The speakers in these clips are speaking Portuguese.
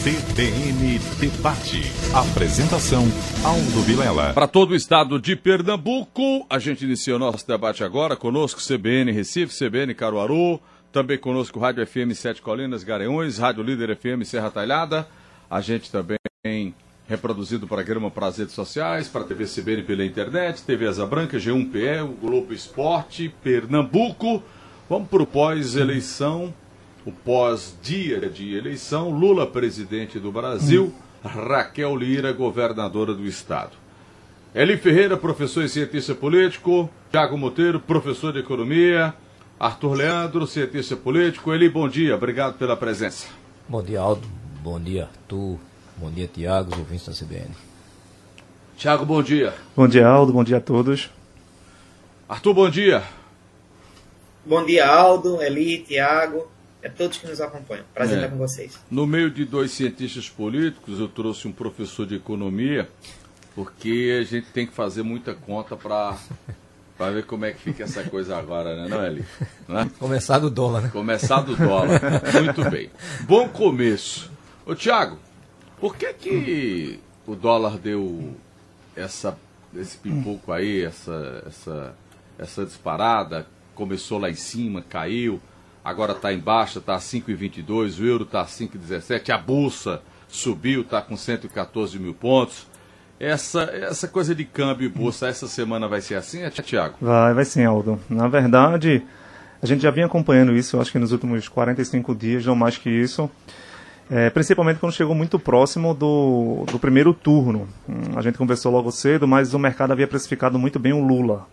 CBN Debate. Apresentação Aldo Vilela. Para todo o estado de Pernambuco, a gente inicia o nosso debate agora. Conosco CBN Recife, CBN Caruaru, também conosco Rádio FM Sete Colinas, Gareões, Rádio Líder FM Serra Talhada. A gente também reproduzido o programa para as redes sociais, para a TV CBN pela internet, TV Asa Branca, G1PE, o Globo Esporte, Pernambuco. Vamos para o pós-eleição o pós-dia de eleição, Lula presidente do Brasil, Raquel Lira governadora do estado. Eli Ferreira, professor e cientista político, Tiago Monteiro, professor de economia, Arthur Leandro, cientista político. Eli, bom dia, obrigado pela presença. Bom dia, Aldo. Bom dia, Arthur. Bom dia, Tiago, ouvintes da CBN. Tiago, bom dia. Bom dia, Aldo. Bom dia a todos. Arthur, bom dia. Bom dia, Aldo, Eli, Tiago é todos que nos acompanham. Prazer é. estar com vocês. No meio de dois cientistas políticos, eu trouxe um professor de economia, porque a gente tem que fazer muita conta para para ver como é que fica essa coisa agora, né, não, Eli? Não é? Começar do dólar, né? Começar do dólar. Muito bem. Bom começo. Ô, Tiago, por que que o dólar deu essa, esse pipoco aí, essa, essa, essa disparada? Começou lá em cima, caiu agora está em baixa, está a 5,22, o euro está a 5,17, a bolsa subiu, está com 114 mil pontos. Essa, essa coisa de câmbio e bolsa, essa semana vai ser assim, é, Tiago? Vai, vai sim, Aldo. Na verdade, a gente já vinha acompanhando isso, acho que nos últimos 45 dias, não mais que isso. É, principalmente quando chegou muito próximo do, do primeiro turno. Hum, a gente conversou logo cedo, mas o mercado havia precificado muito bem o Lula.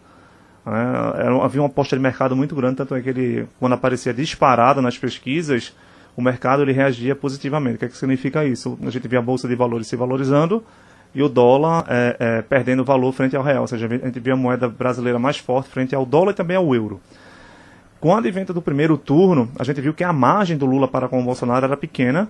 É, havia uma aposta de mercado muito grande, tanto é que ele, quando aparecia disparado nas pesquisas, o mercado ele reagia positivamente. O que, é que significa isso? A gente via a bolsa de valores se valorizando e o dólar é, é, perdendo valor frente ao real. Ou seja, a gente via a moeda brasileira mais forte frente ao dólar e também ao euro. Com o advento do primeiro turno, a gente viu que a margem do Lula para com o Bolsonaro era pequena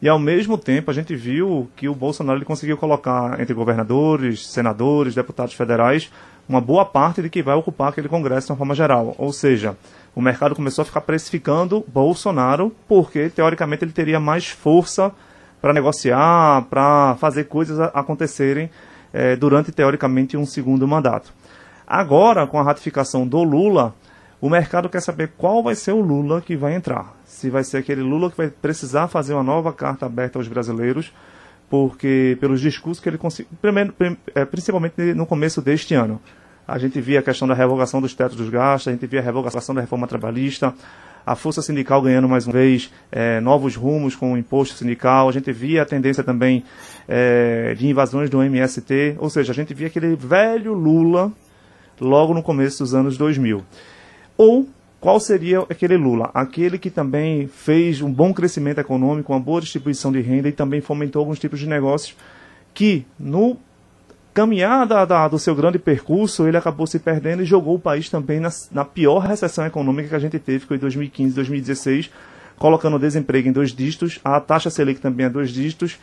e ao mesmo tempo a gente viu que o Bolsonaro ele conseguiu colocar entre governadores, senadores, deputados federais uma boa parte de que vai ocupar aquele Congresso de uma forma geral. Ou seja, o mercado começou a ficar precificando Bolsonaro porque, teoricamente, ele teria mais força para negociar, para fazer coisas acontecerem é, durante, teoricamente, um segundo mandato. Agora, com a ratificação do Lula, o mercado quer saber qual vai ser o Lula que vai entrar. Se vai ser aquele Lula que vai precisar fazer uma nova carta aberta aos brasileiros, porque pelos discursos que ele conseguiu, é, principalmente no começo deste ano. A gente via a questão da revogação dos tetos dos gastos, a gente via a revogação da reforma trabalhista, a força sindical ganhando mais uma vez é, novos rumos com o imposto sindical, a gente via a tendência também é, de invasões do MST, ou seja, a gente via aquele velho Lula logo no começo dos anos 2000. Ou qual seria aquele Lula? Aquele que também fez um bom crescimento econômico, uma boa distribuição de renda e também fomentou alguns tipos de negócios que, no caminhar da, da, do seu grande percurso, ele acabou se perdendo e jogou o país também na, na pior recessão econômica que a gente teve, que foi em 2015, 2016, colocando o desemprego em dois dígitos, a taxa Selic também a dois dígitos,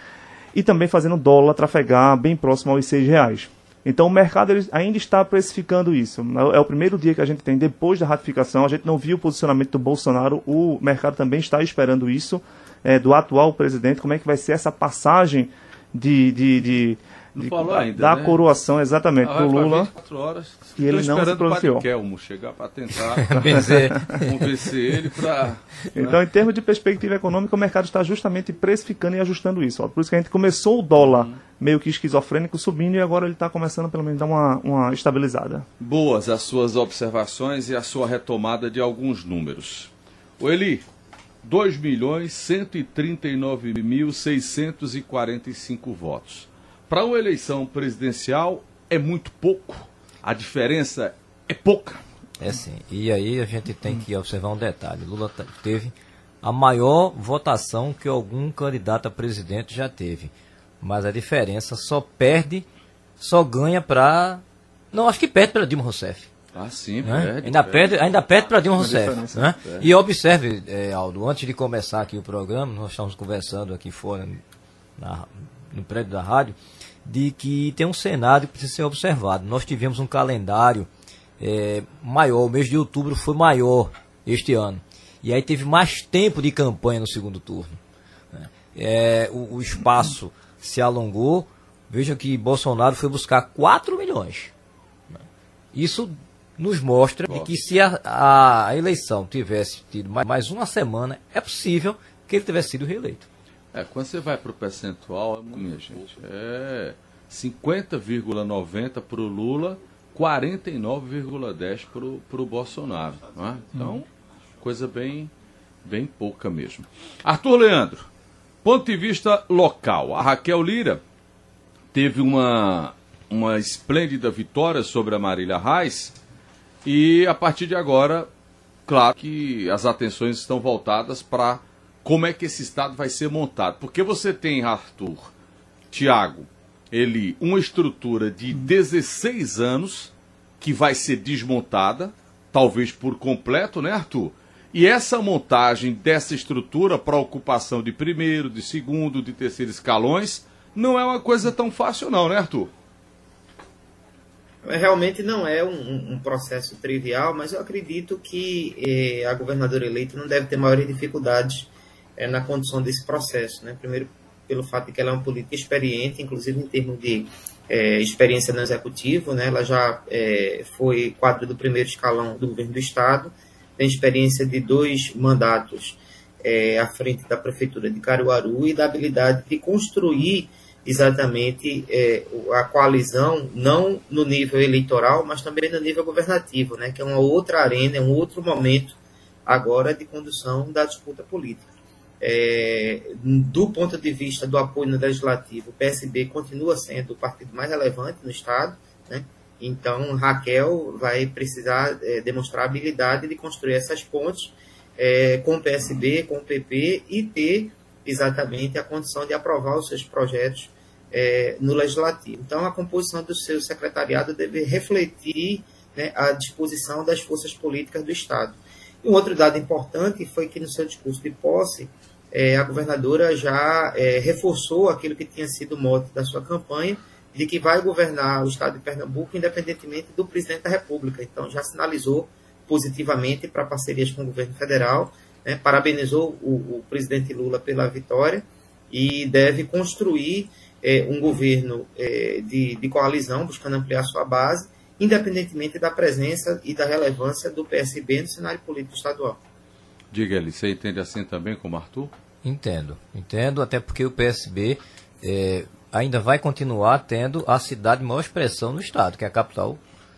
e também fazendo o dólar trafegar bem próximo aos seis reais. Então o mercado ainda está precificando isso. É o primeiro dia que a gente tem depois da ratificação. A gente não viu o posicionamento do Bolsonaro. O mercado também está esperando isso é, do atual presidente. Como é que vai ser essa passagem de, de, de não falou ainda, da né? coroação exatamente ah, do Lula. horas. E ele não se pronunciou. Kelmo chegar para tentar convencer ele para. Né? Então, em termos de perspectiva econômica, o mercado está justamente precificando e ajustando isso. Ó. Por isso que a gente começou o dólar uhum. meio que esquizofrênico subindo e agora ele está começando pelo menos a dar uma, uma estabilizada. Boas as suas observações e a sua retomada de alguns números. O Eli, 2 milhões 139.645 votos. Para uma eleição presidencial é muito pouco, a diferença é pouca. É sim. E aí a gente tem que observar um detalhe. Lula teve a maior votação que algum candidato a presidente já teve. Mas a diferença só perde, só ganha para. Não, acho que perde para Dilma Rousseff. Ah, sim, né? perde, ainda perde, ainda perde para Dilma Rousseff. Né? E observe, é, Aldo, antes de começar aqui o programa, nós estávamos conversando aqui fora, na, no prédio da rádio, de que tem um cenário que precisa ser observado. Nós tivemos um calendário é, maior, o mês de outubro foi maior este ano. E aí teve mais tempo de campanha no segundo turno. Né? É, o, o, espaço se alongou. Vejam que Bolsonaro foi buscar 4 milhões. Né? Isso nos mostra que se a, a, eleição tivesse tido mais, mais uma semana, é possível que ele tivesse sido reeleito. É, quando você vai para o percentual, minha gente, é 50,90 para o Lula, 49,10 para o Bolsonaro. É? Então, coisa bem, bem pouca mesmo. Arthur Leandro, ponto de vista local. A Raquel Lira teve uma, uma esplêndida vitória sobre a Marília Reis e a partir de agora, claro que as atenções estão voltadas para como é que esse Estado vai ser montado. Porque você tem, Arthur, Tiago, ele uma estrutura de 16 anos que vai ser desmontada, talvez por completo, né, Arthur? E essa montagem dessa estrutura para ocupação de primeiro, de segundo, de terceiro escalões não é uma coisa tão fácil, não, né, Arthur? Realmente não é um, um processo trivial, mas eu acredito que eh, a governadora eleita não deve ter maiores dificuldades é, na condução desse processo. Né? Primeiro, pelo fato de que ela é uma política experiente, inclusive em termos de é, experiência no executivo, né? ela já é, foi quadro do primeiro escalão do governo do Estado, tem experiência de dois mandatos é, à frente da Prefeitura de Caruaru e da habilidade de construir exatamente é, a coalizão, não no nível eleitoral, mas também no nível governativo, né? que é uma outra arena, é um outro momento agora de condução da disputa política. É, do ponto de vista do apoio no legislativo, o PSB continua sendo o partido mais relevante no Estado, né? então Raquel vai precisar é, demonstrar a habilidade de construir essas pontes é, com o PSB, com o PP e ter exatamente a condição de aprovar os seus projetos é, no legislativo. Então, a composição do seu secretariado deve refletir né, a disposição das forças políticas do Estado. Um outro dado importante foi que no seu discurso de posse, é, a governadora já é, reforçou aquilo que tinha sido o mote da sua campanha, de que vai governar o estado de Pernambuco independentemente do presidente da República. Então, já sinalizou positivamente para parcerias com o governo federal, né, parabenizou o, o, presidente Lula pela vitória e deve construir é, um governo de, de coalizão, buscando ampliar sua base independentemente da presença e da relevância do PSB no cenário político estadual. Diga ele, você entende assim também como Arthur? Entendo, entendo, até porque o PSB é, ainda vai continuar tendo a cidade de maior expressão no Estado, que é a capital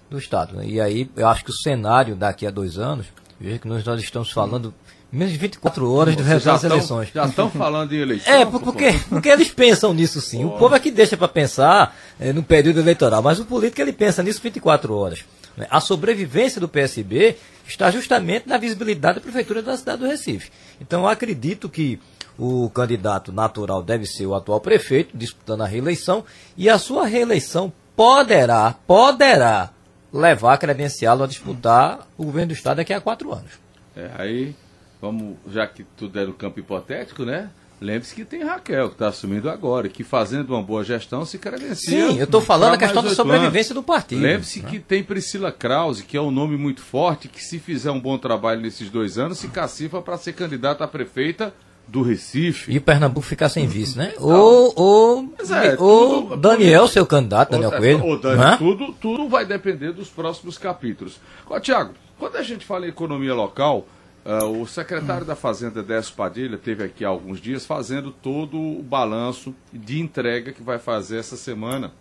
do Estado. Né? E aí eu acho que o cenário daqui a dois anos, veja que nós, nós estamos falando menos de 24 horas do resultado das eleições. Já estão falando em eleição? É, porque, porque eles pensam nisso sim. O povo é que deixa para pensar é, no período eleitoral, mas o político ele pensa nisso 24 horas. Né? A sobrevivência do PSB está justamente na visibilidade da Prefeitura da cidade do Recife. Então eu acredito que o candidato natural deve ser o atual prefeito, disputando a reeleição, e a sua reeleição poderá, poderá levar credenciá-lo a disputar o governo do Estado daqui a quatro anos. É, aí vamos, já que tudo é no campo hipotético, né? Lembre-se que tem Raquel, que está assumindo agora, que fazendo uma boa gestão se credencia. Sim, eu estou falando da questão da sobrevivência anos. do partido. Lembre-se né? que tem Priscila Krause, que é um nome muito forte, que se fizer um bom trabalho nesses dois anos, se cacifa para ser candidata a prefeita do Recife. E Pernambuco ficar sem vice, né? Ou, ou, é, ou Daniel, seu candidato, Daniel Coelho. Ou Daniel, tudo, tudo vai depender dos próximos capítulos. Ó, Tiago, quando a gente fala em economia local, Uh, o secretário da Fazenda, Décio Padilha, teve aqui há alguns dias fazendo todo o balanço de entrega que vai fazer essa semana,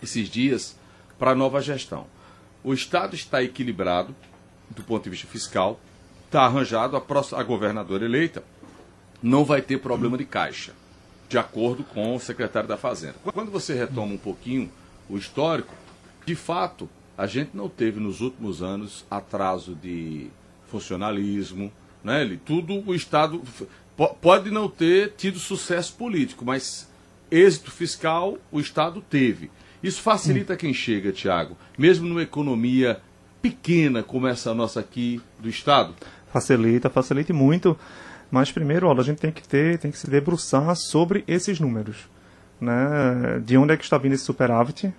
esses dias, para a nova gestão. O Estado está equilibrado do ponto de vista fiscal, está arranjado, a, próxima, a governadora eleita não vai ter problema de caixa, de acordo com o secretário da Fazenda. Quando você retoma um pouquinho o histórico, de fato, a gente não teve nos últimos anos atraso de funcionalismo, né? Ele, tudo o Estado pode não ter tido sucesso político, mas êxito fiscal o Estado teve. Isso facilita hum. quem chega, Tiago, mesmo numa economia pequena como essa nossa aqui do Estado? Facilita, facilita muito. Mas primeiro, olha, a gente tem que ter, tem que se debruçar sobre esses números. Né? De onde é que está vindo esse superávit?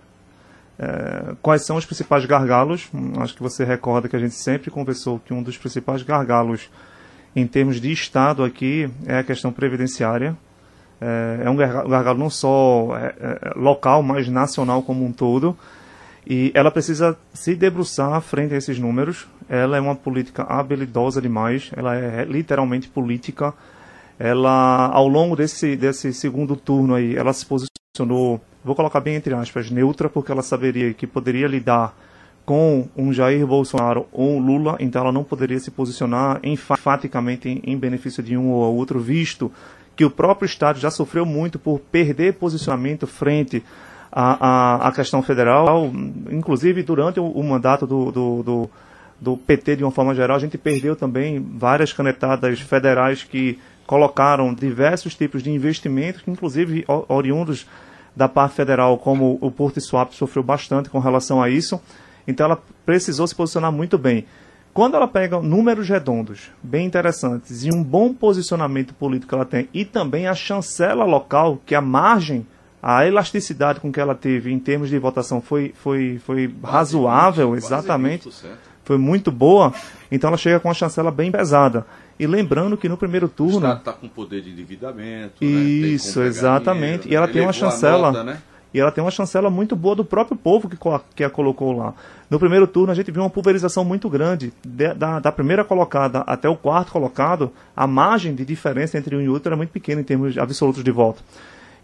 É, quais são os principais gargalos? Acho que você recorda que a gente sempre conversou que um dos principais gargalos em termos de Estado aqui é a questão previdenciária. é, é um gargalo não só é, é, local, mas nacional como um todo. E ela precisa se debruçar frente a esses números. Ela é uma política habilidosa demais, ela é literalmente política. Ela, ao longo desse, desse segundo turno aí, ela se posicionou, vou colocar bem entre aspas, neutra, porque ela saberia que poderia lidar com um Jair Bolsonaro ou um Lula, então ela não poderia se posicionar enfaticamente em, benefício de um ou outro, visto que o próprio Estado já sofreu muito por perder posicionamento frente à, à, à questão federal, inclusive durante o, o mandato do, do, do, do, PT de uma forma geral, a gente perdeu também várias canetadas federais que colocaram diversos tipos de investimentos, inclusive oriundos da parte federal, como o Porto Swap sofreu bastante com relação a isso. Então ela precisou se posicionar muito bem. Quando ela pega números redondos, bem interessantes, e um bom posicionamento político que ela tem, e também a chancela local, que a margem, a elasticidade com que ela teve em termos de votação foi, foi, foi razoável, exatamente, foi muito boa, então ela chega com uma chancela bem pesada. E lembrando que no primeiro turno. O Estado está com poder de endividamento. Isso, né? exatamente. Dinheiro, e ela tem uma chancela. Nota, né? E ela tem uma chancela muito boa do próprio povo que, que a colocou lá. No primeiro turno, a gente viu uma pulverização muito grande. De, da, da, primeira colocada até o quarto colocado, a margem de diferença entre um e outro era muito pequena em termos absolutos de voto.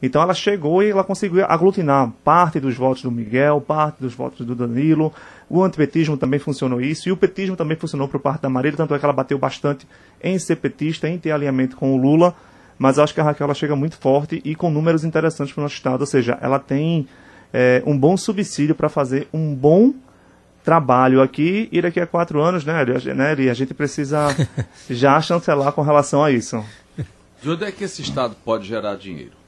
Então ela chegou e ela conseguiu aglutinar parte dos votos do Miguel, parte dos votos do Danilo. O antipetismo também funcionou isso. E o petismo também funcionou por parte da Marília, tanto é que ela bateu bastante em ser petista, em ter alinhamento com o Lula mas acho que a Raquel ela chega muito forte e com números interessantes para o nosso estado, ou seja, ela tem é, um bom subsídio para fazer um bom trabalho aqui e daqui a quatro anos, né, né a gente precisa já chancelar com relação a isso. De onde é que esse estado pode gerar dinheiro?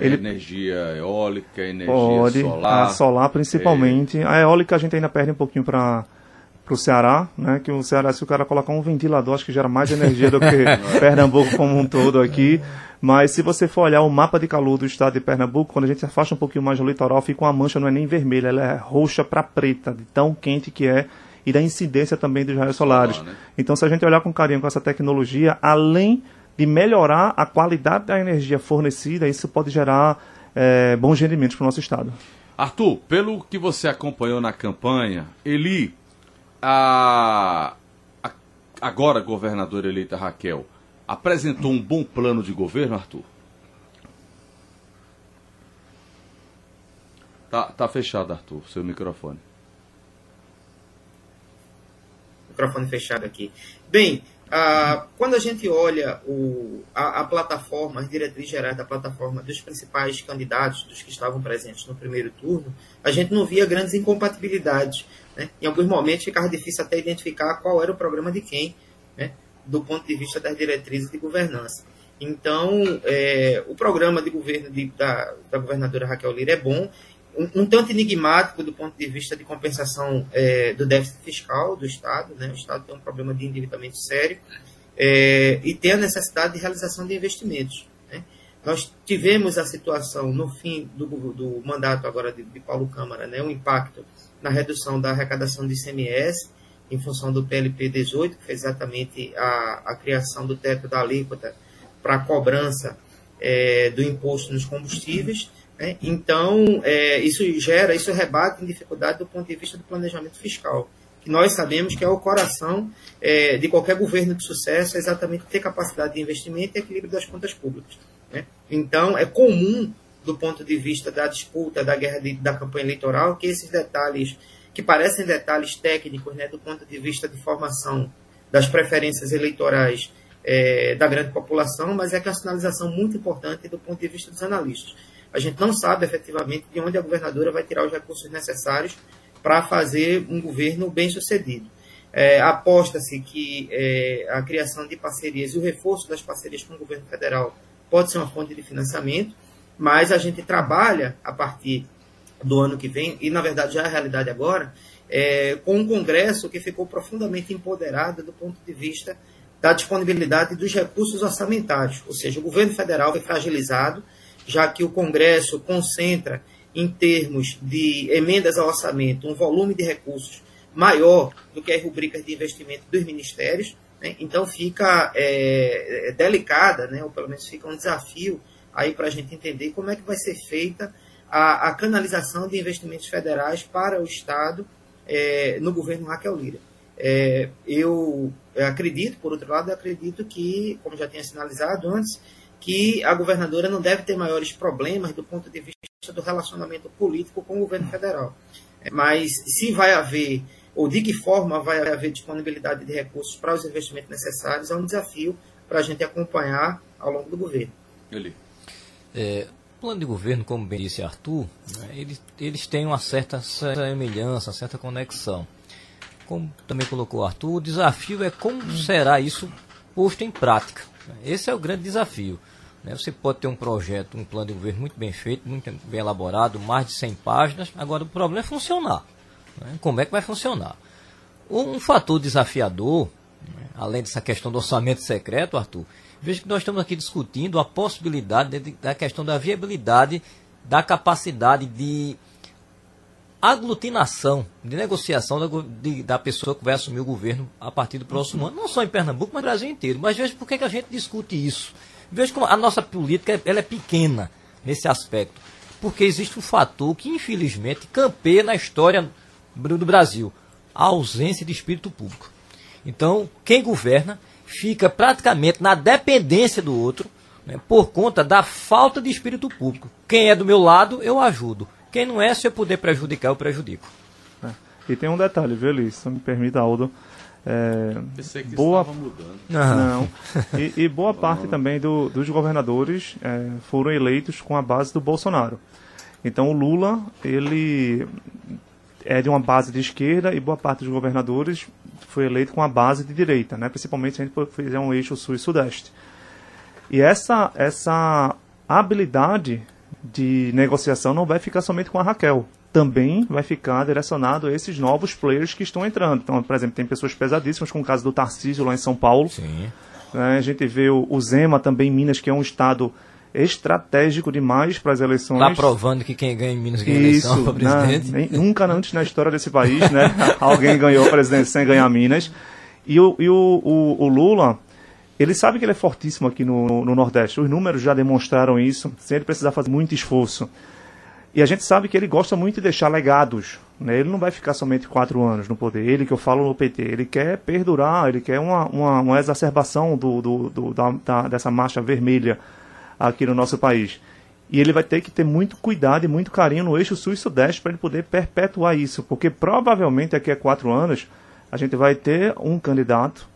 É Ele... Energia eólica, energia pode, solar? A solar principalmente. É... A eólica a gente ainda perde um pouquinho para para o Ceará, né? Que o Ceará, se o cara colocar um ventilador, acho que gera mais energia do que Pernambuco como um todo aqui. Mas se você for olhar o mapa de calor do estado de Pernambuco, quando a gente se afasta um pouquinho mais do litoral, fica uma mancha, não é nem vermelha, ela é roxa para preta, de tão quente que é, e da incidência também dos raios solares. Né? Então, se a gente olhar com carinho com essa tecnologia, além de melhorar a qualidade da energia fornecida, isso pode gerar é, bons rendimentos para o nosso estado. Arthur, pelo que você acompanhou na campanha, Eli a, a agora governadora eleita Raquel apresentou um bom plano de governo, Arthur? Tá, tá fechado, Arthur, seu microfone. Microfone fechado aqui. Bem, ah, quando a gente olha o, a, a, plataforma, as diretrizes gerais da plataforma dos principais candidatos, dos que estavam presentes no primeiro turno, a gente não via grandes incompatibilidades. Né? Em alguns momentos ficava difícil até identificar qual era o programa de quem, né? do ponto de vista das diretrizes de governança. Então, é, o programa de governo de, da, da governadora Raquel Lira é bom, um, um, tanto enigmático do ponto de vista de compensação é, do déficit fiscal do Estado. Né? O Estado tem um problema de endividamento sério é, e tem a necessidade de realização de investimentos. Né? Nós tivemos a situação no fim do, do mandato agora de, de Paulo Câmara, né? um impacto na redução da arrecadação de ICMS em função do PLP 18, que foi exatamente a, a criação do teto da alíquota para a cobrança é, do imposto nos combustíveis. Né? Então, é, isso gera, isso rebate em dificuldade do ponto de vista do planejamento fiscal, que nós sabemos que é o coração é, de qualquer governo de sucesso, é exatamente ter capacidade de investimento e equilíbrio das contas públicas. Né? Então, é comum, do ponto de vista da disputa, da guerra de, da campanha eleitoral, que esses detalhes, que parecem detalhes técnicos, né, do ponto de vista de formação das preferências eleitorais é, da grande população, mas é que é uma sinalização muito importante do ponto de vista dos analistas a gente não sabe efetivamente de onde a governadora vai tirar os recursos necessários para fazer um governo bem sucedido. É, Aposta-se que é, a criação de parcerias e o reforço das parcerias com o governo federal pode ser uma fonte de financiamento, mas a gente trabalha a partir do ano que vem, e na verdade já é a realidade agora, é, com um Congresso que ficou profundamente empoderado do ponto de vista da disponibilidade dos recursos orçamentários, ou seja, o governo federal foi fragilizado já que o Congresso concentra, em termos de emendas ao orçamento, um volume de recursos maior do que as rubricas de investimento dos ministérios. Né? Então fica é, é, delicada, né? ou pelo menos fica um desafio aí para a gente entender como é que vai ser feita a, a canalização de investimentos federais para o Estado é, no governo Raquel Lira. É, eu, acredito, por outro lado, acredito que, como já tinha sinalizado antes, que a governadora não deve ter maiores problemas do ponto de vista do relacionamento político com o governo federal. Mas se vai haver, ou de que forma vai haver disponibilidade de recursos para os investimentos necessários, é um desafio para a gente acompanhar ao longo do governo. Ele. É, o plano de governo, como bem disse Arthur, né, eles, eles têm uma certa semelhança, certa conexão. Como também colocou Arthur, o desafio é como será isso posto em prática. Esse é o grande desafio. Né? Você pode ter um projeto, um plano de governo muito bem feito, muito bem elaborado, mais de 100 páginas. Agora, o problema é funcionar. Né? Como é que vai funcionar? Um fator desafiador, né? além dessa questão do orçamento secreto, Arthur, veja que nós estamos aqui discutindo a possibilidade de, da questão da viabilidade da capacidade de aglutinação, de negociação da, de, da pessoa que vai assumir o governo a partir do próximo ano, não só em Pernambuco, mas no Brasil inteiro. Mas veja por que, a gente discute isso. Veja como a nossa política ela é pequena nesse aspecto. Porque existe um fator que, infelizmente, campeia na história do Brasil: a ausência de espírito público. Então, quem governa fica praticamente na dependência do outro né, por conta da falta de espírito público. Quem é do meu lado, eu ajudo. Quem não é, se eu puder prejudicar, eu prejudico. É. E tem um detalhe, viu, Liz? Se me permita, Aldo. É, Pensei que boa... estava mudando. Não. E, e boa parte também do, dos governadores é, foram eleitos com a base do Bolsonaro. Então o Lula, ele é de uma base de esquerda e boa parte dos governadores foi eleito com a base de direita, né? principalmente se a gente fizer um eixo sul e sudeste. E essa, essa habilidade de negociação não vai ficar somente com a Raquel. Também vai ficar direcionado a esses novos players que estão entrando. Então, por exemplo, tem pessoas pesadíssimas, como o caso do Tarcísio lá em São Paulo. Sim. É, a gente vê o, o Zema também em Minas, que é um estado estratégico demais para as eleições. Está provando que quem ganha em Minas ganha Isso, eleição para presidente. Né? Nunca antes na história desse país, né? Alguém ganhou presidente sem ganhar Minas. E o, e o, o, o Lula, ele sabe que ele é fortíssimo aqui no, no, Nordeste. Os números já demonstraram isso, sem ele precisar fazer muito esforço. E a gente sabe que ele gosta muito de deixar legados. Né? Ele não vai ficar somente quatro anos no poder. Ele que eu falo no PT. Ele quer perdurar, ele quer uma, uma, uma exacerbação do, do, do da, da, dessa marcha vermelha aqui no nosso país. E ele vai ter que ter muito cuidado e muito carinho no eixo sul e sudeste para ele poder perpetuar isso. Porque provavelmente daqui a quatro anos a gente vai ter um candidato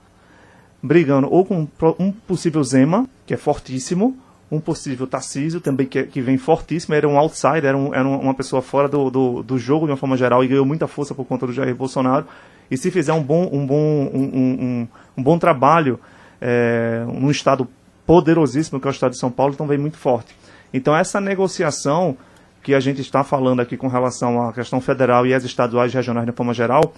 brigando ou com um possível Zema, que é fortíssimo, um possível Tarcísio, também que, que vem fortíssimo, era um outsider, era, um, era uma pessoa fora do, do, do, jogo de uma forma geral e ganhou muita força por conta do Jair Bolsonaro. E se fizer um bom, um bom, um, um, um bom trabalho é, num estado poderosíssimo que é o estado de São Paulo, então vem muito forte. Então essa negociação que a gente está falando aqui com relação à questão federal e as estaduais e regionais de forma geral,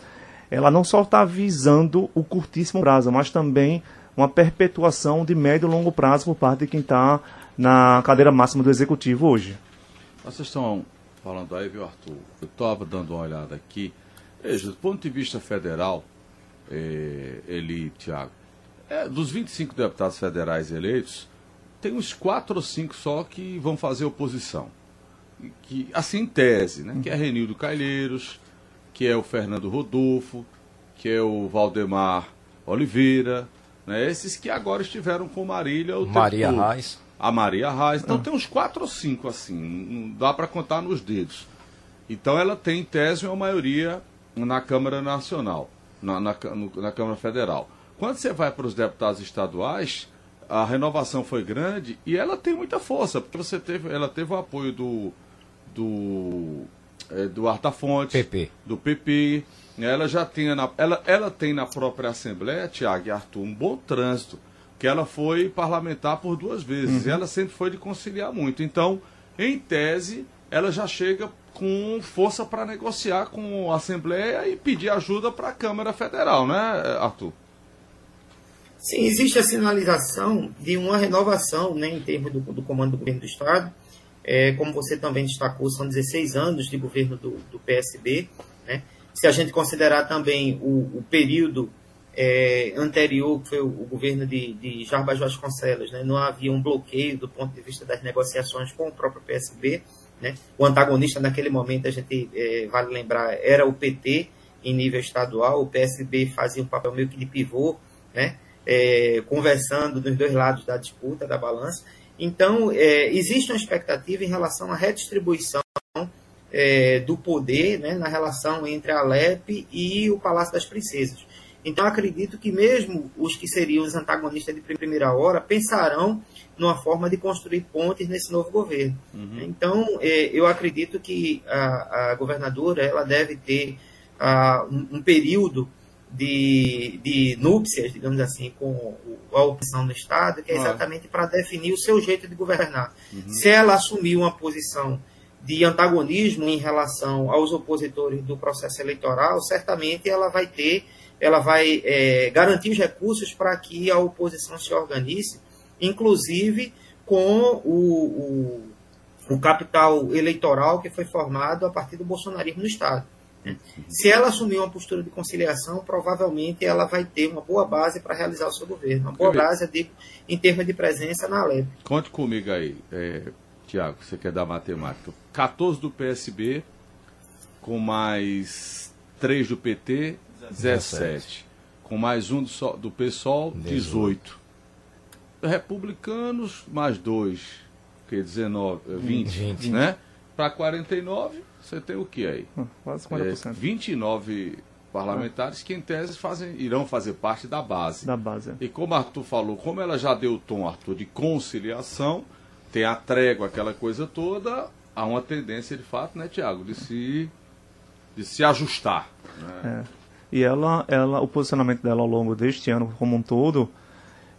ela não só está visando o curtíssimo prazo, mas também uma perpetuação de médio e longo prazo por parte de quem está na cadeira máxima do executivo hoje. Vocês estão falando aí, viu, Arthur? Eu estava dando uma olhada aqui. Veja, do ponto de vista federal, é, ele, Tiago, é, dos 25 deputados federais eleitos, tem uns 4 ou 5 só que vão fazer oposição. Que, assim, em tese, né? Que é Renildo Calheiros, que é o Fernando Rodolfo, que é o Valdemar Oliveira, né? esses que agora estiveram com Marília. O Maria Reis. A Maria Reis. Então ah. tem uns quatro ou cinco assim, não dá para contar nos dedos. Então ela tem, em tese, uma maioria na Câmara Nacional, na, na, na Câmara Federal. Quando você vai para os deputados estaduais, a renovação foi grande e ela tem muita força, porque você teve, ela teve o apoio do, do Eduardo da Fonte, PP. do PP. Ela já tem na, ela, ela tem na própria Assembleia, Tiago e Arthur, um bom trânsito, que ela foi parlamentar por duas vezes. Uhum. E ela sempre foi de conciliar muito. Então, em tese, ela já chega com força para negociar com a Assembleia e pedir ajuda para a Câmara Federal, né, Arthur? Sim, existe a sinalização de uma renovação né, em termos do, do comando do governo do Estado é, como você também destacou, são 16 anos de governo do, do PSB. Né? Se a gente considerar também o, o período é, anterior, que foi o, o governo de, de Jarbas Vasconcelos, né, não havia um bloqueio do ponto de vista das negociações com o próprio PSB. Né? O antagonista naquele momento, a gente é, vale lembrar, era o PT em nível estadual, o PSB fazia um papel meio que de pivô, né? É, conversando dos dois lados da disputa, da balança. Então, é, existe uma expectativa em relação à redistribuição é, do poder né, na relação entre a Alep e o Palácio das Princesas. Então, acredito que mesmo os que seriam os antagonistas de primeira hora pensarão numa forma de construir pontes nesse novo governo. Uhum. Então, é, eu acredito que a, a, governadora ela deve ter uh, um, um, período de, de núpcias, digamos assim, com a oposição no Estado, que é exatamente para definir o seu jeito de governar. Uhum. Se ela assumir uma posição de antagonismo em relação aos opositores do processo eleitoral, certamente ela vai ter, ela vai é, garantir os recursos para que a oposição se organize, inclusive com o, o, o capital eleitoral que foi formado a partir do bolsonarismo no Estado. Se ela assumir uma postura de conciliação, provavelmente ela vai ter uma boa base para realizar o seu governo, uma boa base de, em termos de presença na Alep. Conte comigo aí, é, Tiago, você quer dar matemática. 14 do PSB, com mais 3 do PT, 17. 17. Com mais um do, do PSOL, 18. 18. Republicanos, mais 2, que 19, 20, 20. né? Para 49, você tem o que aí? Hum, quase 50%. É, 29 parlamentares que, em tese, fazem, irão fazer parte da base. Da base. É. E como Arthur falou, como ela já deu o tom, Arthur, de conciliação, tem a trégua, aquela coisa toda, há uma tendência, de fato, né, Tiago, de se, de se ajustar. Né? É. E ela, ela, o posicionamento dela ao longo deste ano como um todo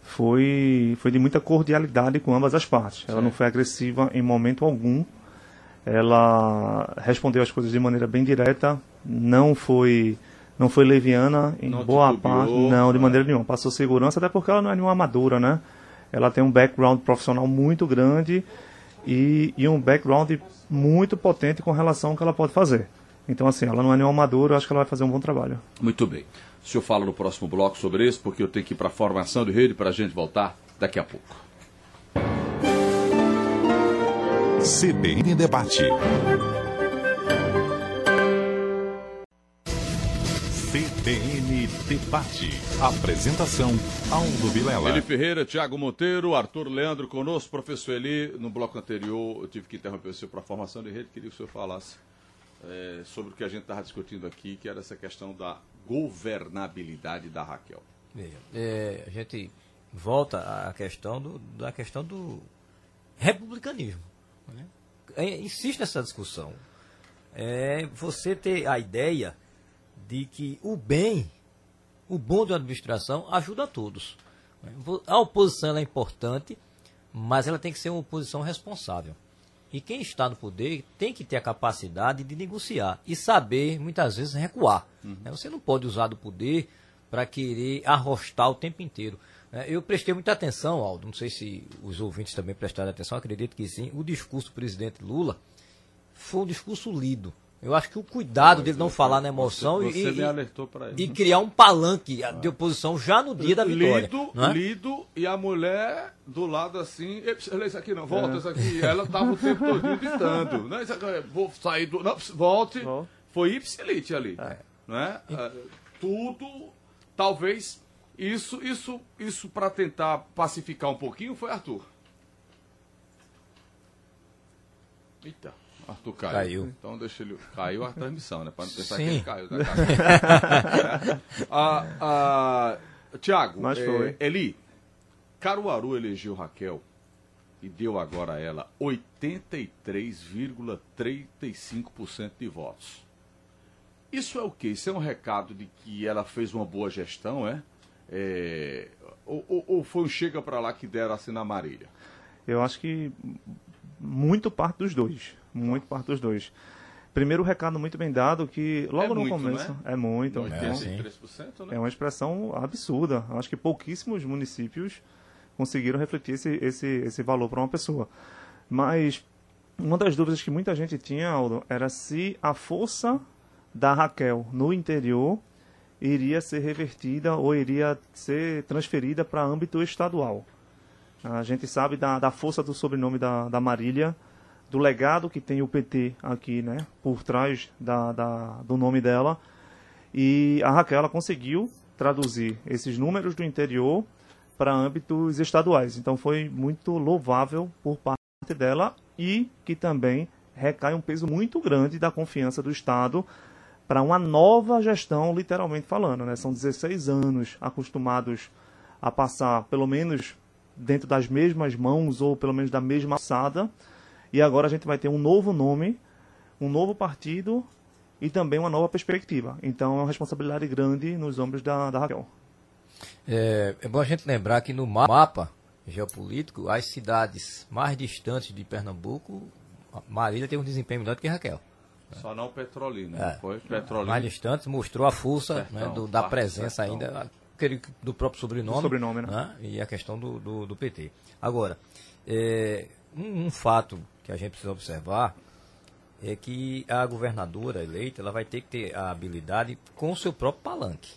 foi, foi de muita cordialidade com ambas as partes. Ela Sim. não foi agressiva em momento algum ela respondeu as coisas de maneira bem direta, não foi não foi leviana em não boa parte, não, de maneira nenhuma. Passou segurança, até porque ela não é nenhuma amadora, né? Ela tem um background profissional muito grande e, e um background muito potente com relação ao que ela pode fazer. Então, assim, ela não é nenhuma amadora, acho que ela vai fazer um bom trabalho. Muito bem. O senhor fala no próximo bloco sobre isso, porque eu tenho que ir para a formação de rede para a gente voltar daqui a pouco. CBN Debate. CBN Debate. Apresentação: Aldo Vilela. Eli Ferreira, Tiago Monteiro, Arthur Leandro conosco, professor Eli. No bloco anterior eu tive que interromper o senhor para a formação de rede, queria que o senhor falasse é, sobre o que a gente estava discutindo aqui, que era essa questão da governabilidade da Raquel. Veja, é, a gente volta à questão do, da questão do republicanismo. Né? É, insiste nessa discussão. É você ter a ideia de que o bem, o bom da administração, ajuda a todos. A oposição é importante, mas ela tem que ser uma oposição responsável. E quem está no poder tem que ter a capacidade de negociar e saber, muitas vezes, recuar. Uhum. Você não pode usar do poder para querer arrostar o tempo inteiro. É, eu prestei muita atenção, Aldo, não sei se os ouvintes também prestaram atenção, acredito que sim. O discurso do presidente Lula foi um discurso lido. Eu acho que o cuidado dele não falar na emoção você, você e, e, criar um palanque de oposição já no dia da vitória. Lido, é? lido e a mulher do lado assim, isso aqui não, volta, é. isso aqui. Ela estava o tempo todo gritando. Não, isso aqui, vou sair do. Não, volte. Foi ipsilite ali. É. Né? É, tudo, talvez isso, isso, isso para tentar pacificar um pouquinho foi Arthur. Eita, Arthur caiu. Caiu. Então deixa ele. Caiu a transmissão, né? Para não pensar Sim. que ele caiu da casa. ah, ah, Tiago, Mas foi. É, Eli, Caruaru elegeu Raquel e deu agora a ela 83,35% de votos. Isso é o quê? Isso é um recado de que ela fez uma boa gestão, é? É, ou, ou, foi um chega para lá que deram assim na Marília? Eu acho que muito parte dos dois. Muito parte dos dois. Primeiro recado muito bem dado que logo é no muito, começo né? é muito. 83%, é, né? é uma expressão absurda. Acho que pouquíssimos municípios conseguiram refletir esse, esse, esse valor para uma pessoa. Mas uma das dúvidas que muita gente tinha, Aldo, era se a força da Raquel no interior iria ser revertida ou iria ser transferida para âmbito estadual. A gente sabe da, da força do sobrenome da, da Marília, do legado que tem o PT aqui, né, por trás da, da, do nome dela. E a Raquel conseguiu traduzir esses números do interior para âmbitos estaduais. Então foi muito louvável por parte dela e que também recai um peso muito grande da confiança do Estado para uma nova gestão, literalmente falando. Né? São 16 anos acostumados a passar, pelo menos dentro das mesmas mãos ou pelo menos da mesma alçada. E agora a gente vai ter um novo nome, um novo partido e também uma nova perspectiva. Então é uma responsabilidade grande nos ombros da, da Raquel. É, é bom a gente lembrar que no mapa geopolítico, as cidades mais distantes de Pernambuco, Marília tem um desempenho melhor do que Raquel. Só não Petrolina, é. foi? Petrolina. Mais distante, mostrou a força né, do, da presença ainda do próprio sobrenome, do sobrenome né? Né, e a questão do, do, do PT. Agora, é, um, um, fato que a gente precisa observar é que a governadora eleita ela vai ter que ter a habilidade com o seu próprio palanque.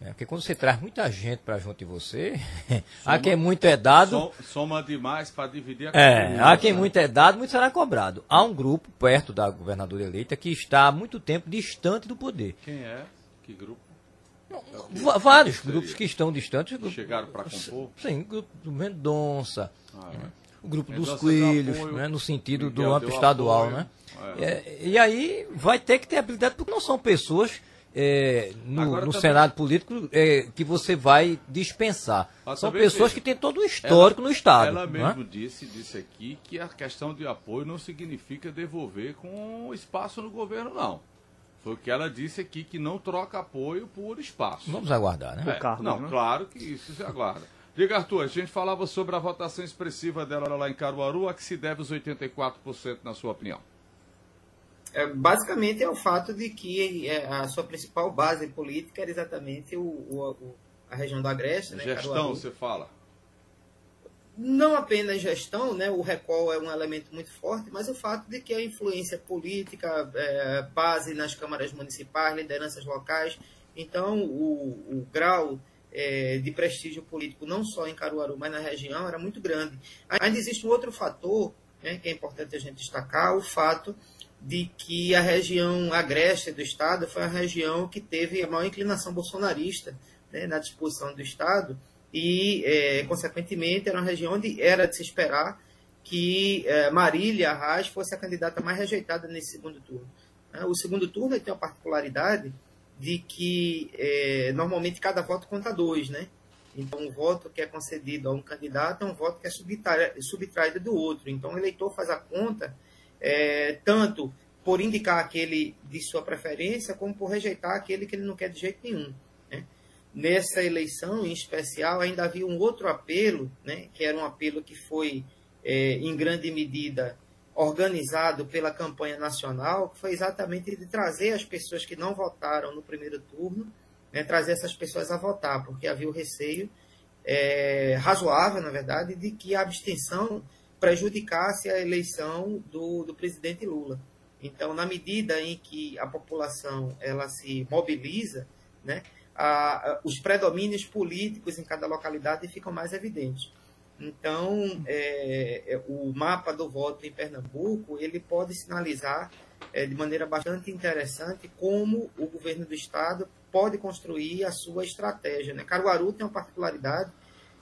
É, porque quando você traz muita gente para junto de você, soma, há quem muito é dado. Soma demais para dividir a É, há quem muito é dado, muito será cobrado. Há um grupo perto da governadora eleita que está há muito tempo distante do poder. Quem é? Que grupo? É vários grupos que estão distantes. Chegaram para compor? Sim, o grupo do Mendonça, ah, é. o grupo Mendonça dos Coelhos, né, no sentido Miguel do âmbito estadual. Apoio. Né? É. É, e aí vai ter que ter habilidade, porque não são pessoas é, no, no também... cenário político é, que você vai dispensar. Mas São pessoas que têm todo o histórico ela, no Estado. Ela é? mesmo disse, disse aqui que a questão de apoio não significa devolver com espaço no governo, não. Foi o que ela disse aqui, que não troca apoio por espaço. Vamos aguardar, né? É, carro, não, né? claro que isso se aguarda. Diga, Arthur, a gente falava sobre a votação expressiva dela lá em Caruaru, a que se deve os 84%, na sua opinião? É, basicamente é o fato de que é, a sua principal base política era exatamente o, o a região da Agreste. Né, gestão, Caruaru. você fala? Não apenas gestão, né, o recall é um elemento muito forte, mas o fato de que a influência política, é, base nas câmaras municipais, lideranças locais, então o, o grau é, de prestígio político, não só em Caruaru, mas na região, era muito grande. Ainda existe um outro fator né, que é importante a gente destacar, o fato de que a região agreste do Estado foi a região que teve a maior inclinação bolsonarista né, na disposição do Estado e, é, consequentemente, era uma região onde era de se esperar que é, Marília Arraes fosse a candidata mais rejeitada nesse segundo turno. Né. O segundo turno tem a particularidade de que é, normalmente cada voto conta dois, né? Então, um voto que é concedido a um candidato é um voto que é subtraído do outro. Então, o eleitor faz a conta é, tanto por indicar aquele de sua preferência, como por rejeitar aquele que ele não quer de jeito nenhum. Né? Nessa eleição, em especial, ainda havia um outro apelo, né, que era um apelo que foi, é, em grande medida, organizado pela campanha nacional, que foi exatamente de trazer as pessoas que não votaram no primeiro turno, né, trazer essas pessoas a votar, porque havia o receio é, razoável, na verdade, de que a abstenção prejudicasse a eleição do, do presidente Lula. Então, na medida em que a população ela se mobiliza, né, a, a, os predomínios políticos em cada localidade ficam mais evidentes. Então, é, é, o mapa do voto em Pernambuco ele pode sinalizar é, de maneira bastante interessante como o governo do estado pode construir a sua estratégia. Né? Caruaru tem uma particularidade,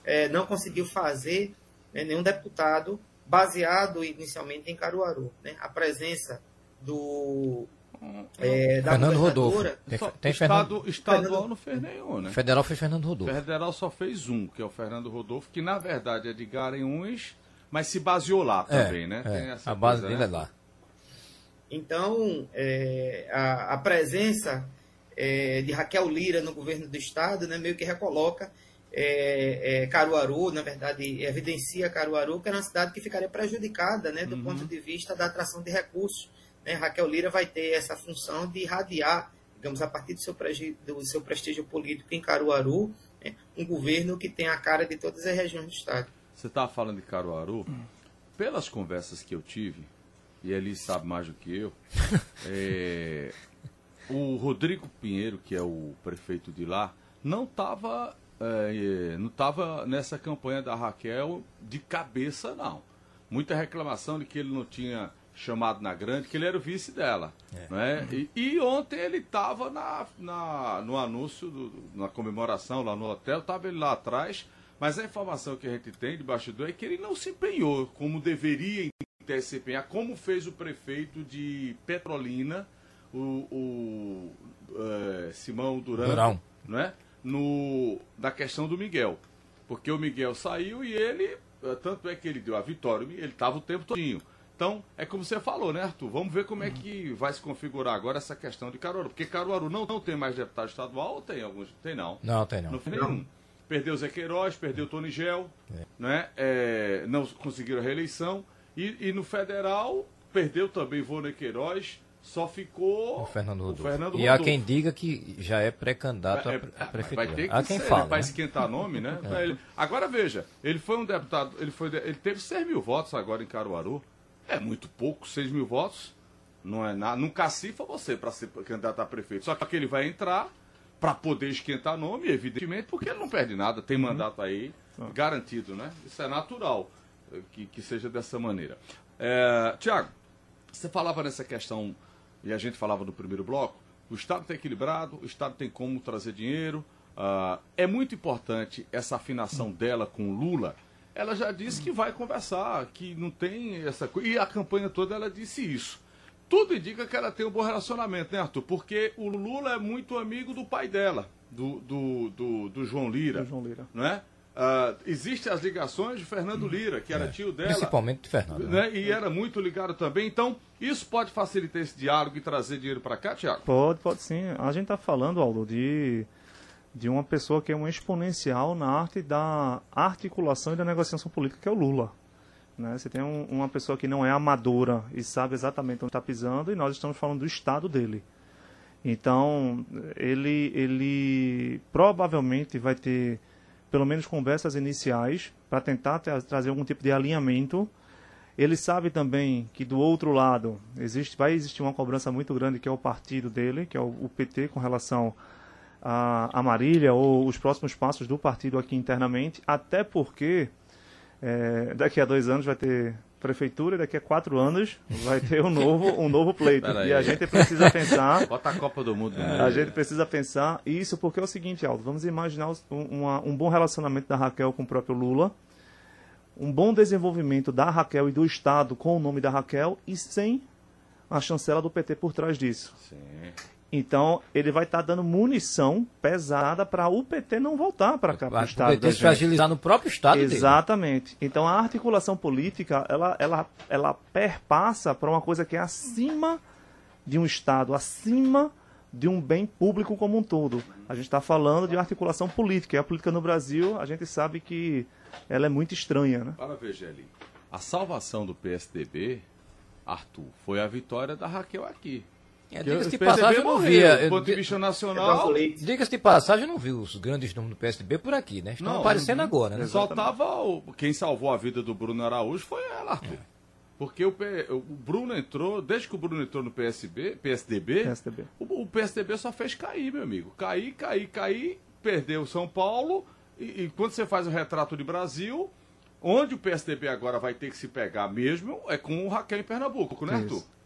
é, não conseguiu fazer né, nenhum deputado baseado inicialmente em Caruaru. Né? A presença do é, da Fernando Rodolfo. Tem, tem estado, Fernando... Estadual não fez nenhum, né? Federal fez Fernando Rodolfo. Federal só fez um, que é o Fernando Rodolfo, que na verdade é de Garanhuns, mas se baseou lá é, também, né? É, a base coisa, dele né? é lá. Então, é, a, a, presença é, de Raquel Lira no governo do estado né, meio que recoloca é, é, Caruaru, na verdade, evidencia Caruaru, que é uma cidade que ficaria prejudicada né, do uhum. ponto de vista da atração de recursos. Né? Raquel Lira vai ter essa função de irradiar, digamos, a partir do seu, do seu prestígio político em Caruaru, né, um governo que tem a cara de todas as regiões do estado. Você estava falando de Caruaru, pelas conversas que eu tive, e ele sabe mais do que eu, é, O Rodrigo Pinheiro, que é o prefeito de lá, não estava é, não estava nessa campanha da Raquel de cabeça, não. Muita reclamação de que ele não tinha chamado na grande, que ele era o vice dela. É. Né? E, e, ontem ele estava na, na, no anúncio, do, na comemoração lá no hotel, estava ele lá atrás, mas a informação que a gente tem de bastidor é que ele não se empenhou como deveria ter se empenhar, como fez o prefeito de Petrolina, o, o é, Simão Durão, Durão. Né? No, na questão do Miguel. Porque o Miguel saiu e ele, eh, tanto é que ele deu a vitória, ele estava o tempo todinho. Então, é como você falou, né, Arthur? Vamos ver como é que vai se configurar agora essa questão de Caruaru. Porque Caruaru não, não tem mais deputado estadual ou tem alguns? Tem não. Não, tem não. Não tem nenhum. Perdeu Zé Queiroz, perdeu Tony Gel, é. Né? É, não conseguiram a reeleição. E, e, no federal, perdeu também Vônei Queiroz, só ficou o Fernando Rodolfo. O Fernando e há quem diga que já é pré-candidato é, à prefeitura. Vai ter que há quem fala, vai né? esquentar nome, né? É. Ele, agora veja, ele foi um deputado, ele, foi, ele teve 6 mil votos agora em Caruaru. É muito pouco, 6 mil votos. Não é nada. Não cacifa você para ser candidato a prefeito. Só que ele vai entrar para poder esquentar nome, evidentemente, porque ele não perde nada, tem uhum. mandato aí uhum. garantido, né? Isso é natural eh, que, que seja dessa maneira. É, Tiago, você falava nessa questão, e a gente falava no primeiro bloco, o Estado está equilibrado, o Estado tem como trazer dinheiro. Uh, é muito importante essa afinação dela com o Lula, ela já disse que vai conversar, que não tem essa coisa. E a campanha toda ela disse isso. Tudo indica que ela tem um bom relacionamento, né, Arthur? Porque o Lula é muito amigo do pai dela, do, do, do, do João Lira. Do João Lira. Não é? Uh, Existem as ligações de Fernando Lira, que era é. tio dela. Principalmente de Fernando. Né? né? E era muito ligado também. Então, isso pode facilitar esse diálogo e trazer dinheiro para cá, Tiago? Pode, pode sim. A gente está falando, Aldo, de de uma pessoa que é um exponencial na arte da articulação e da negociação política, que é o Lula. Né? Você tem um, uma pessoa que não é amadora e sabe exatamente onde está pisando, e nós estamos falando do estado dele. Então, ele, ele provavelmente vai ter, pelo menos, conversas iniciais para tentar trazer algum tipo de alinhamento. Ele sabe também que do outro lado existe, vai existir uma cobrança muito grande, que é o partido dele, que é o, o PT, com relação a Marília ou os próximos passos do partido aqui internamente, até porque é, daqui a dois anos vai ter prefeitura e daqui a quatro anos vai ter um novo, um novo pleito. e a gente precisa pensar. Bota a Copa do Mundo. Né? A gente precisa pensar isso porque é o seguinte, Aldo. Vamos imaginar um, uma, um bom relacionamento da Raquel com o próprio Lula, um bom desenvolvimento da Raquel e do Estado com o nome da Raquel e sem a chancela do PT por trás disso. Sim. Então, ele vai estar tá dando munição pesada para o PT não voltar para cá, para o Estado. O PT se fragilizar no próprio Estado Exatamente. Dele. Então, a articulação política, ela, ela, ela perpassa para uma coisa que é acima de um Estado, acima de um bem público como um todo. A gente está falando de articulação política. E a política no Brasil, a gente sabe que ela é muito estranha. Né? Para ver, Geli. A salvação do PSDB, Arthur, foi a vitória da Raquel aqui. É, Diga-se de passagem, eu não via. Nacional. Diga-se de passagem, eu não vi os grandes nomes do PSDB por aqui, né? Estão não, aparecendo agora, né? Só tava. O, quem salvou a vida do Bruno Araújo foi ela, Arthur. É. Porque o, o, Bruno entrou, desde que o Bruno entrou no PSB, PSDB, PSDB. O, o, PSDB só fez cair, meu amigo. Cair, cair, cair, perdeu São Paulo. E, e quando você faz o retrato de Brasil, onde o PSDB agora vai ter que se pegar mesmo é com o Raquel em Pernambuco, né, Arthur? Isso.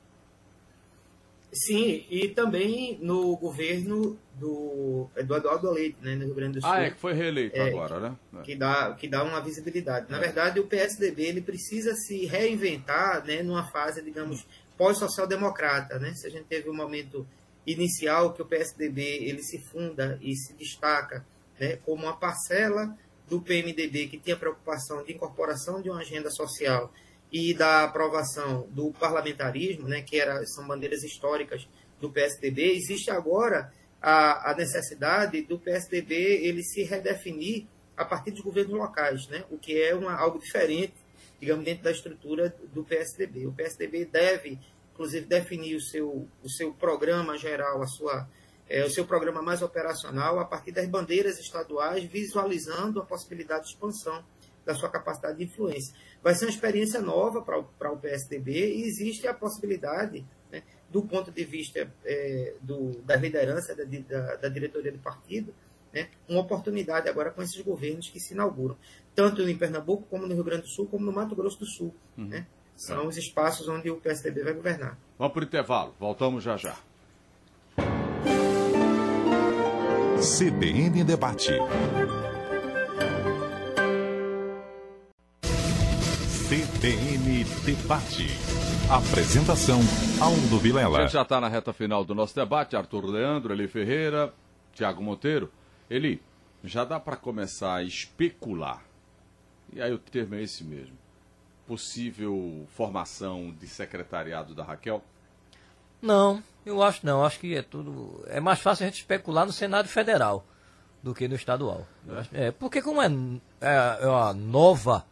Sim, e também no governo do Eduardo Leite, né, no Rio Grande do Sul. Ah, é que foi reeleito é, agora, né? É. Que dá, que dá uma visibilidade. Na é. verdade, o PSDB ele precisa se reinventar né, numa fase, digamos, pós-social-democrata. Né? Se a gente teve um momento inicial que o PSDB ele se funda e se destaca né, como uma parcela do PMDB que tinha preocupação de incorporação de uma agenda social e da aprovação do parlamentarismo, né, que era, são bandeiras históricas do PSDB, existe agora a, a necessidade do PSDB ele se redefinir a partir dos governos locais, né, o que é uma, algo diferente, digamos, dentro da estrutura do PSDB. O PSDB deve, inclusive, definir o seu, o seu programa geral, a sua, é, o seu programa mais operacional a partir das bandeiras estaduais, visualizando a possibilidade de expansão da sua capacidade de influência. Vai ser uma experiência nova para o PSDB e existe a possibilidade né, do ponto de vista é, do, da liderança da, da, da, diretoria do partido, né, uma oportunidade agora com esses governos que se inauguram, tanto em Pernambuco, como no Rio Grande do Sul, como no Mato Grosso do Sul. Uhum. Né, são é. os espaços onde o PSDB vai governar. Vamos para o intervalo, voltamos já já. CBN Debate. CBN Debate. Apresentação Aldo Vilela. A gente já está na reta final do nosso debate. Arthur Leandro, Eli Ferreira, Tiago Monteiro. Eli, já dá para começar a especular. E aí o termo é esse mesmo. Possível formação de secretariado da Raquel? Não, eu acho não. Acho que é tudo. É mais fácil a gente especular no Senado Federal do que no estadual. É, é porque como é, é, é uma nova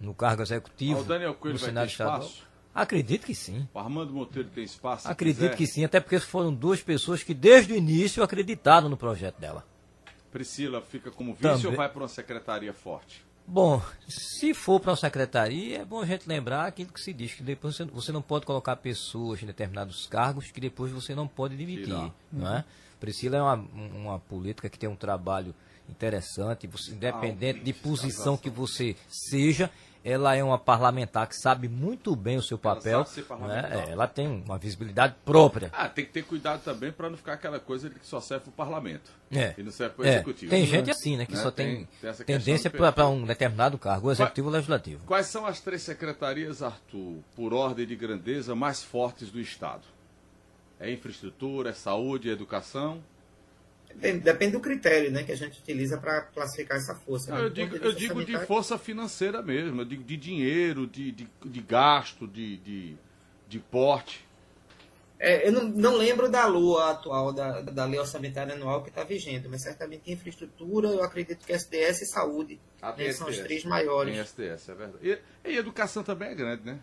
no cargo executivo. Ah, o Daniel Coelho no Senado Estadual. Espaço? Acredito que sim. O Armando Monteiro tem espaço? Acredito que sim, até porque foram duas pessoas que desde o início acreditaram no projeto dela. Priscila fica como vice Também. ou vai para uma secretaria forte? Bom, se for para uma secretaria, é bom a gente lembrar aquilo que se diz, que depois você não pode colocar pessoas em determinados cargos que depois você não pode demitir. Não é? Priscila é uma, uma política que tem um trabalho interessante, você, independente de posição que você seja, ela é uma parlamentar que sabe muito bem o seu papel. Ela, né? é, ela tem uma visibilidade própria. Ah, tem que ter cuidado também para não ficar aquela coisa de que só serve para o parlamento. É. E não serve para o é. executivo. Tem gente assim, né? Que né? só tem, tem tendência para um determinado cargo, executivo ou legislativo. Quais são as três secretarias, Arthur, por ordem de grandeza, mais fortes do Estado? É infraestrutura, é saúde, é educação? Depende, depende, do critério né, que a gente utiliza para classificar essa força. Não, né? eu digo, eu digo de força financeira mesmo, eu digo de dinheiro, de, de, de gasto, de, de, de porte. É, eu não, não, lembro da lua atual, da, da lei orçamentária anual que está vigente, mas certamente infraestrutura, eu acredito que SDS e saúde ah, né, são os três maiores. Tem SDS, é verdade. E, e educação também é grande, né?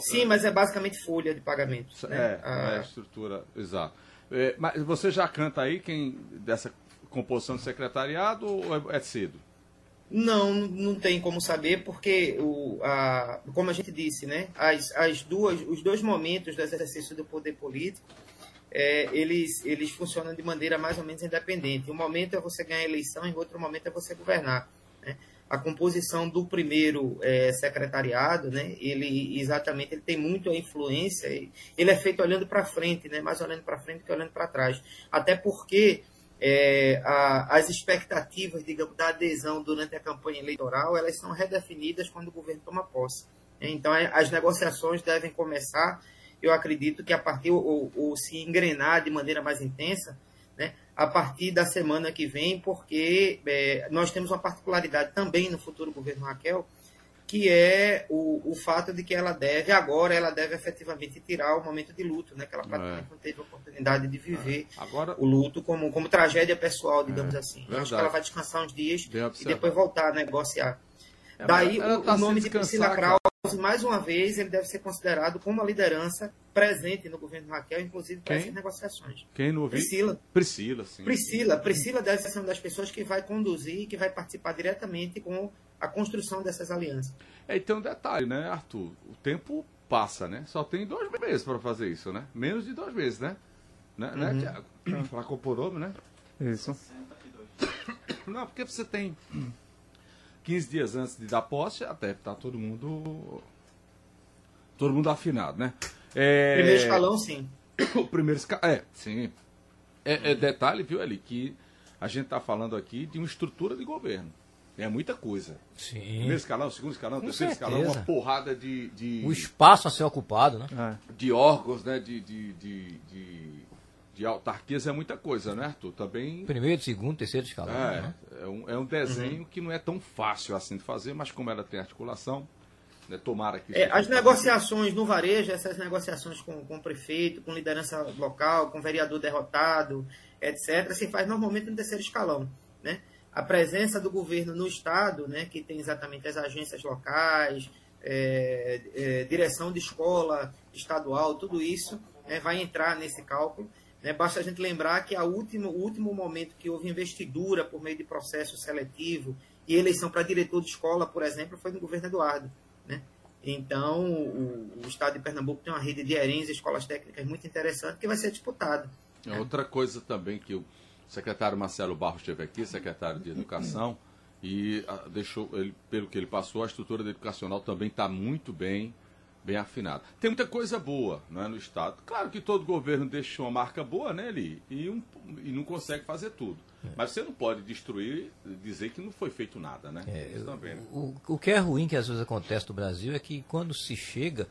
Sim, é... mas é basicamente folha de pagamento. Né? É, a... é a estrutura, exato. É, mas você já canta aí quem dessa composição de secretariado ou é, é cedo? Não, não tem como saber, porque, o, a, como a gente disse, né, as, as duas, os dois momentos do exercício do poder político, é, eles, eles funcionam de maneira mais ou menos independente. Um momento é você ganhar a eleição, em outro momento é você governar. Né? A composição do primeiro é, secretariado, né, ele exatamente ele tem muito a influência, ele é feito olhando para frente, né, mais olhando para frente que olhando para trás. Até porque é, a, as expectativas, digamos, da adesão durante a campanha eleitoral, elas são redefinidas quando o governo toma posse. Então, é, as negociações devem começar, eu acredito que a partir, ou, ou se engrenar de maneira mais intensa, a partir da semana que vem, porque é, nós temos uma particularidade também no futuro governo Raquel, que é o, o fato de que ela deve, agora, ela deve efetivamente tirar o momento de luto, né? Que ela praticamente é. não teve a oportunidade de viver é. agora, o luto como, como tragédia pessoal, digamos é, assim. Acho que ela vai descansar uns dias e depois voltar a negociar. É, Daí o, tá o nome de Priscila Krause, mais uma vez, ele deve ser considerado como uma liderança presente no governo Raquel, inclusive para essas negociações. Quem não ouviu? Priscila. Priscila, sim. Priscila. Priscila deve ser uma das pessoas que vai conduzir, que vai participar diretamente com a construção dessas alianças. É, então, um detalhe, né, Arthur? O tempo passa, né? Só tem dois meses para fazer isso, né? Menos de dois meses, né? Né, né uhum. né Tiago? Para compor né? Isso. Não, porque você tem 15 dias antes de dar posse, até tá todo mundo. Todo mundo afinado, né? É... Primeiro escalão, sim. o primeiro escalão. É, sim. É, é, detalhe, viu, ali, que a gente está falando aqui de uma estrutura de governo. É muita coisa. Sim. Primeiro escalão, segundo escalão, Com terceiro certeza. escalão, uma porrada de, de. O espaço a ser ocupado, né? É. De órgãos, né? De, de, de, de, de, autarquias é muita coisa, né, Arthur? Também. Primeiro, segundo, terceiro escalão. É, né? é, um, é um desenho uhum. que não é tão fácil assim de fazer, mas como ela tem articulação, né, tomara que. É, as negociações no varejo, essas negociações com, com o prefeito, com liderança local, com vereador derrotado, etc., se faz normalmente no terceiro escalão, né? a presença do governo no Estado, né, que tem exatamente as agências locais, é, é, direção de escola estadual, tudo isso né, vai entrar nesse cálculo. Né? Basta a gente lembrar que a último, o último momento que houve investidura por meio de processo seletivo e eleição para diretor de escola, por exemplo, foi no governo Eduardo. Né? Então, o, o, estado de Pernambuco tem uma rede de ERINs, escolas técnicas muito interessante, que vai ser disputada. É outra coisa também que o secretário Marcelo Barros esteve aqui, secretário de Educação, e ah, deixou, ele, pelo que ele passou, a estrutura educacional também está muito bem, bem afinada. Tem muita coisa boa né, no Estado. Claro que todo governo deixa uma marca boa, né, Eli? E, um, e não consegue fazer tudo. É. Mas você não pode destruir, dizer que não foi feito nada, né? É, também, né? O, o que é ruim que às vezes acontece no Brasil é que quando se chega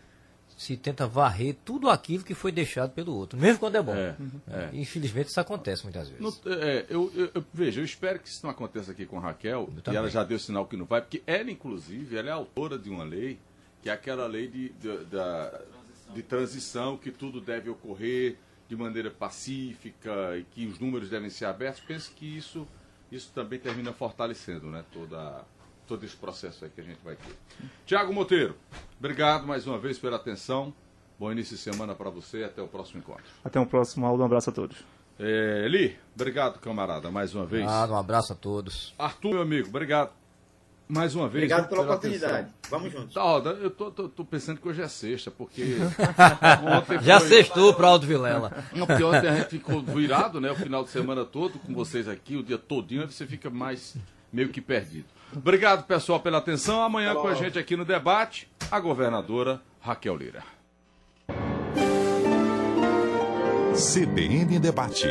se tenta varrer tudo aquilo que foi deixado pelo outro, mesmo quando é bom. É, é. Infelizmente isso acontece muitas vezes. No, é, eu, eu, eu, veja, eu espero que isso não aconteça aqui com a Raquel, e ela já deu sinal que não vai, porque ela, inclusive, ela é autora de uma lei, que é aquela lei de, de, de, de transição, que tudo deve ocorrer de maneira pacífica e que os números devem ser abertos. Penso que isso, isso também termina fortalecendo né, toda todo esse processo aí que a gente vai ter. Tiago Monteiro, obrigado mais uma vez pela atenção. Bom início de semana para você e até o próximo encontro. Até o próximo aula, um abraço a todos. É, Eli, obrigado, camarada, mais uma vez. Ah, um abraço a todos. Arthur, meu amigo, obrigado. Mais uma vez. Obrigado pela, pela oportunidade. Atenção. Vamos juntos. Tá, eu tô, tô, tô, pensando que hoje é sexta, porque. Já foi... sextou para Aldo Vilela. Não, porque ontem a gente ficou virado, né? O final de semana todo com vocês aqui, o dia todinho, você fica mais meio que perdido. Obrigado, pessoal, pela atenção. Amanhã com a gente aqui no debate, a governadora Raquel Lira. CBN Debate.